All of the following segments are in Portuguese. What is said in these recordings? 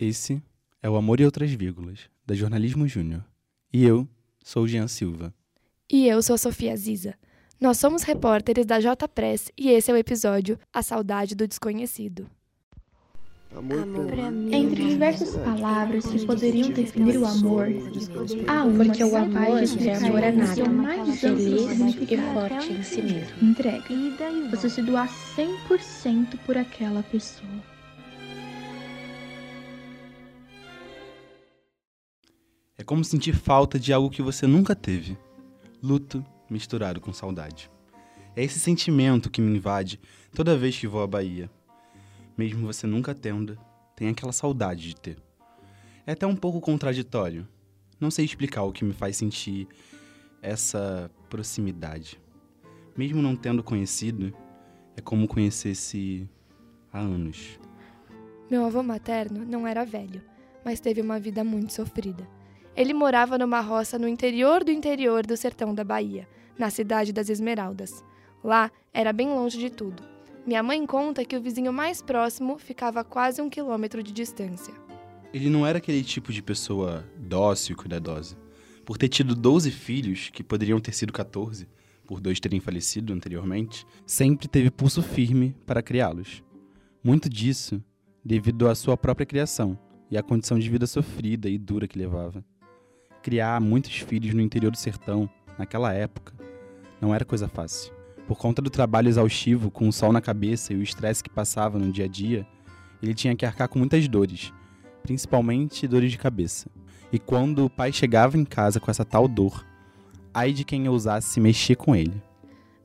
Esse é o Amor e Outras Vírgulas, da Jornalismo Júnior. E eu sou o Jean Silva. E eu sou a Sofia Ziza. Nós somos repórteres da J Press e esse é o episódio A Saudade do Desconhecido. Amor, pra mim. Entre diversas palavras que poderiam definir o amor, há uma Porque o amor que é amor a nada, mais feliz e forte em si mesmo. Entrega. Você se doar 100% por aquela pessoa. É como sentir falta de algo que você nunca teve. Luto misturado com saudade. É esse sentimento que me invade toda vez que vou à Bahia. Mesmo você nunca tendo, tem aquela saudade de ter. É até um pouco contraditório. Não sei explicar o que me faz sentir essa proximidade. Mesmo não tendo conhecido, é como conhecesse há anos. Meu avô materno não era velho, mas teve uma vida muito sofrida. Ele morava numa roça no interior do interior do sertão da Bahia, na cidade das Esmeraldas. Lá era bem longe de tudo. Minha mãe conta que o vizinho mais próximo ficava a quase um quilômetro de distância. Ele não era aquele tipo de pessoa dócil e cuidadosa. Por ter tido 12 filhos, que poderiam ter sido 14, por dois terem falecido anteriormente, sempre teve pulso firme para criá-los. Muito disso devido à sua própria criação e à condição de vida sofrida e dura que levava. Criar muitos filhos no interior do sertão, naquela época, não era coisa fácil. Por conta do trabalho exaustivo, com o sol na cabeça e o estresse que passava no dia a dia, ele tinha que arcar com muitas dores, principalmente dores de cabeça. E quando o pai chegava em casa com essa tal dor, ai de quem ousasse mexer com ele.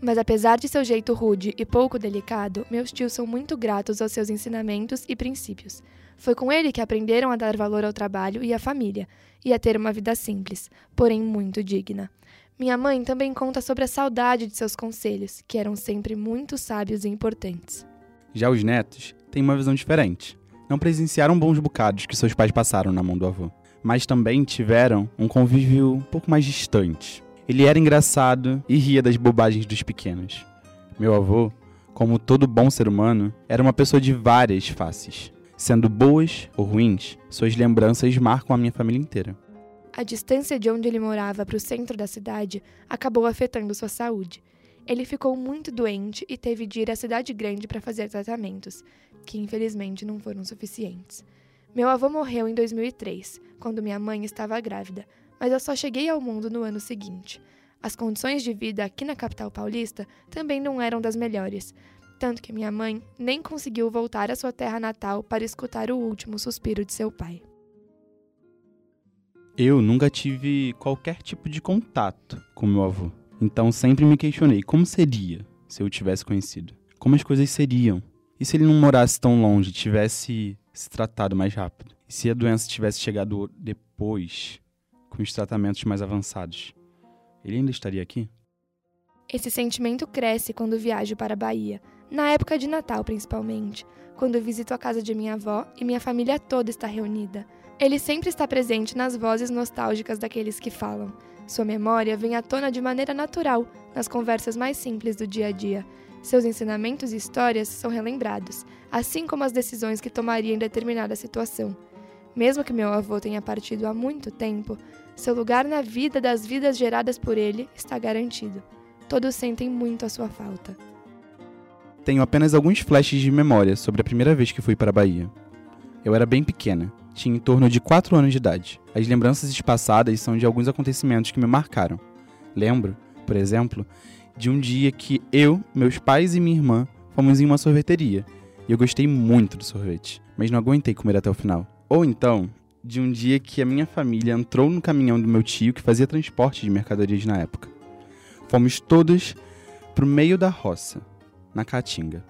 Mas apesar de seu jeito rude e pouco delicado, meus tios são muito gratos aos seus ensinamentos e princípios. Foi com ele que aprenderam a dar valor ao trabalho e à família, e a ter uma vida simples, porém muito digna. Minha mãe também conta sobre a saudade de seus conselhos, que eram sempre muito sábios e importantes. Já os netos têm uma visão diferente. Não presenciaram bons bocados que seus pais passaram na mão do avô, mas também tiveram um convívio um pouco mais distante. Ele era engraçado e ria das bobagens dos pequenos. Meu avô, como todo bom ser humano, era uma pessoa de várias faces. Sendo boas ou ruins, suas lembranças marcam a minha família inteira. A distância de onde ele morava para o centro da cidade acabou afetando sua saúde. Ele ficou muito doente e teve de ir à cidade grande para fazer tratamentos, que infelizmente não foram suficientes. Meu avô morreu em 2003, quando minha mãe estava grávida, mas eu só cheguei ao mundo no ano seguinte. As condições de vida aqui na capital paulista também não eram das melhores, tanto que minha mãe nem conseguiu voltar à sua terra natal para escutar o último suspiro de seu pai. Eu nunca tive qualquer tipo de contato com meu avô. Então sempre me questionei como seria se eu o tivesse conhecido. Como as coisas seriam. E se ele não morasse tão longe, tivesse se tratado mais rápido? E se a doença tivesse chegado depois, com os tratamentos mais avançados? Ele ainda estaria aqui? Esse sentimento cresce quando viajo para a Bahia, na época de Natal principalmente, quando visito a casa de minha avó e minha família toda está reunida. Ele sempre está presente nas vozes nostálgicas daqueles que falam. Sua memória vem à tona de maneira natural nas conversas mais simples do dia a dia. Seus ensinamentos e histórias são relembrados, assim como as decisões que tomaria em determinada situação. Mesmo que meu avô tenha partido há muito tempo, seu lugar na vida das vidas geradas por ele está garantido. Todos sentem muito a sua falta. Tenho apenas alguns flashes de memória sobre a primeira vez que fui para a Bahia. Eu era bem pequena, tinha em torno de 4 anos de idade. As lembranças espaçadas são de alguns acontecimentos que me marcaram. Lembro, por exemplo, de um dia que eu, meus pais e minha irmã fomos em uma sorveteria. E eu gostei muito do sorvete, mas não aguentei comer até o final. Ou então, de um dia que a minha família entrou no caminhão do meu tio que fazia transporte de mercadorias na época. Fomos todos pro meio da roça, na Caatinga.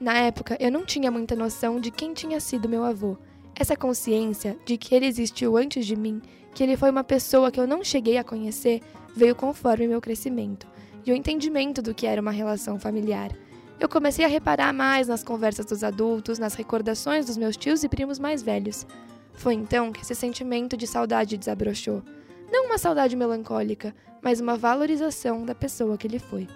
Na época, eu não tinha muita noção de quem tinha sido meu avô. Essa consciência de que ele existiu antes de mim, que ele foi uma pessoa que eu não cheguei a conhecer, veio conforme meu crescimento e o entendimento do que era uma relação familiar. Eu comecei a reparar mais nas conversas dos adultos, nas recordações dos meus tios e primos mais velhos. Foi então que esse sentimento de saudade desabrochou. Não uma saudade melancólica, mas uma valorização da pessoa que ele foi.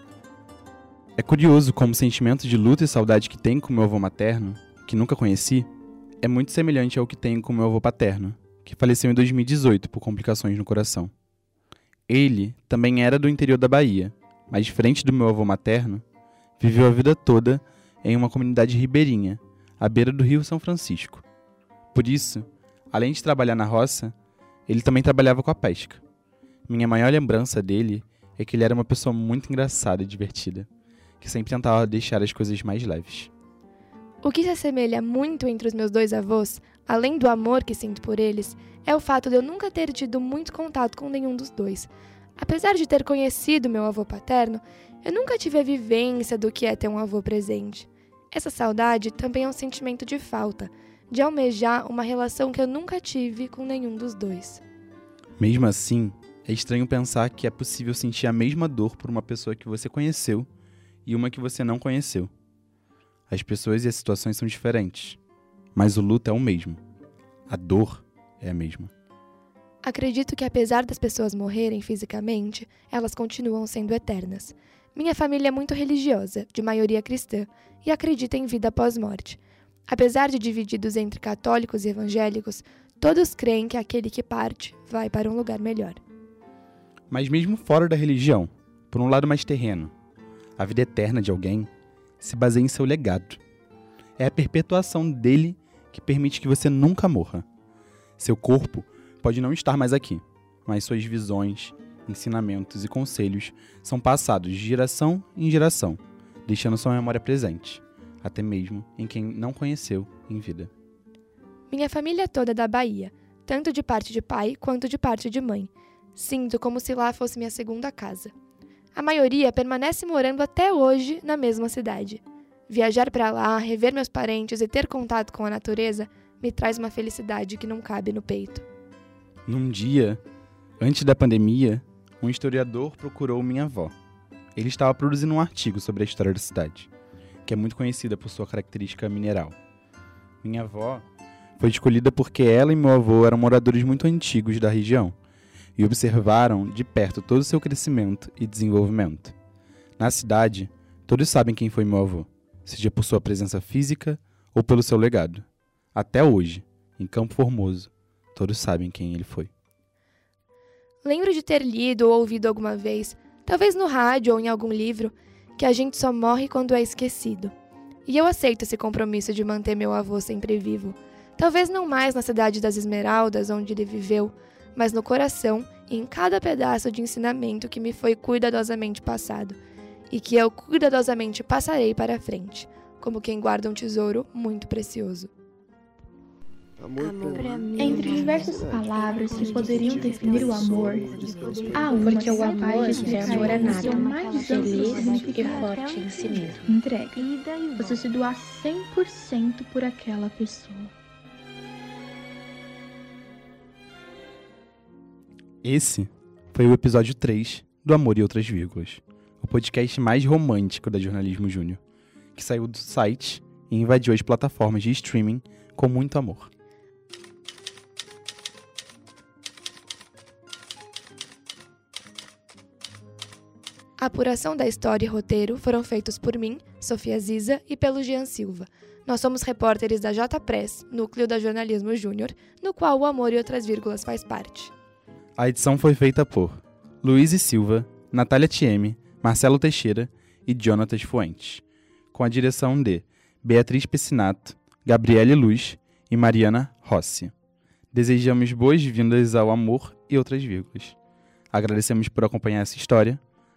É curioso como o sentimento de luta e saudade que tenho com meu avô materno, que nunca conheci, é muito semelhante ao que tenho com meu avô paterno, que faleceu em 2018 por complicações no coração. Ele também era do interior da Bahia, mas diferente do meu avô materno, viveu a vida toda em uma comunidade ribeirinha, à beira do Rio São Francisco. Por isso, além de trabalhar na roça, ele também trabalhava com a pesca. Minha maior lembrança dele é que ele era uma pessoa muito engraçada e divertida, que sempre tentava deixar as coisas mais leves. O que se assemelha muito entre os meus dois avós, além do amor que sinto por eles, é o fato de eu nunca ter tido muito contato com nenhum dos dois. Apesar de ter conhecido meu avô paterno, eu nunca tive a vivência do que é ter um avô presente. Essa saudade também é um sentimento de falta, de almejar uma relação que eu nunca tive com nenhum dos dois. Mesmo assim, é estranho pensar que é possível sentir a mesma dor por uma pessoa que você conheceu e uma que você não conheceu. As pessoas e as situações são diferentes, mas o luto é o mesmo. A dor é a mesma. Acredito que, apesar das pessoas morrerem fisicamente, elas continuam sendo eternas. Minha família é muito religiosa, de maioria cristã, e acredita em vida após morte. Apesar de divididos entre católicos e evangélicos, todos creem que aquele que parte vai para um lugar melhor. Mas, mesmo fora da religião, por um lado mais terreno, a vida eterna de alguém se baseia em seu legado. É a perpetuação dele que permite que você nunca morra. Seu corpo pode não estar mais aqui, mas suas visões, ensinamentos e conselhos são passados de geração em geração, deixando sua memória presente, até mesmo em quem não conheceu em vida. Minha família toda é da Bahia, tanto de parte de pai quanto de parte de mãe. Sinto como se lá fosse minha segunda casa. A maioria permanece morando até hoje na mesma cidade. Viajar para lá, rever meus parentes e ter contato com a natureza me traz uma felicidade que não cabe no peito. Num dia, antes da pandemia, um historiador procurou minha avó. Ele estava produzindo um artigo sobre a história da cidade, que é muito conhecida por sua característica mineral. Minha avó foi escolhida porque ela e meu avô eram moradores muito antigos da região e observaram de perto todo o seu crescimento e desenvolvimento. Na cidade, todos sabem quem foi meu avô, seja por sua presença física ou pelo seu legado. Até hoje, em Campo Formoso, todos sabem quem ele foi. Lembro de ter lido ou ouvido alguma vez, talvez no rádio ou em algum livro, que a gente só morre quando é esquecido. E eu aceito esse compromisso de manter meu avô sempre vivo. Talvez não mais na cidade das Esmeraldas, onde ele viveu, mas no coração e em cada pedaço de ensinamento que me foi cuidadosamente passado, e que eu cuidadosamente passarei para frente, como quem guarda um tesouro muito precioso. Amor, amor pra mim. Entre diversas palavras que poderiam definir o amor, há uma Porque o amor é amor a nada, mais feliz e forte em si mesmo. Entrega. Você se doar 100% por aquela pessoa. Esse foi o episódio 3 do Amor e Outras Vírgulas, o podcast mais romântico da Jornalismo Júnior, que saiu do site e invadiu as plataformas de streaming com muito amor. A apuração da história e roteiro foram feitos por mim, Sofia Ziza, e pelo Jean Silva. Nós somos repórteres da J Press, núcleo da Jornalismo Júnior, no qual o Amor e Outras Vírgulas faz parte. A edição foi feita por Luiz Silva, Natália Thieme, Marcelo Teixeira e Jonatas Fuentes, com a direção de Beatriz Pessinato, Gabriele Luz e Mariana Rossi. Desejamos boas-vindas ao Amor e Outras Vírgulas. Agradecemos por acompanhar essa história.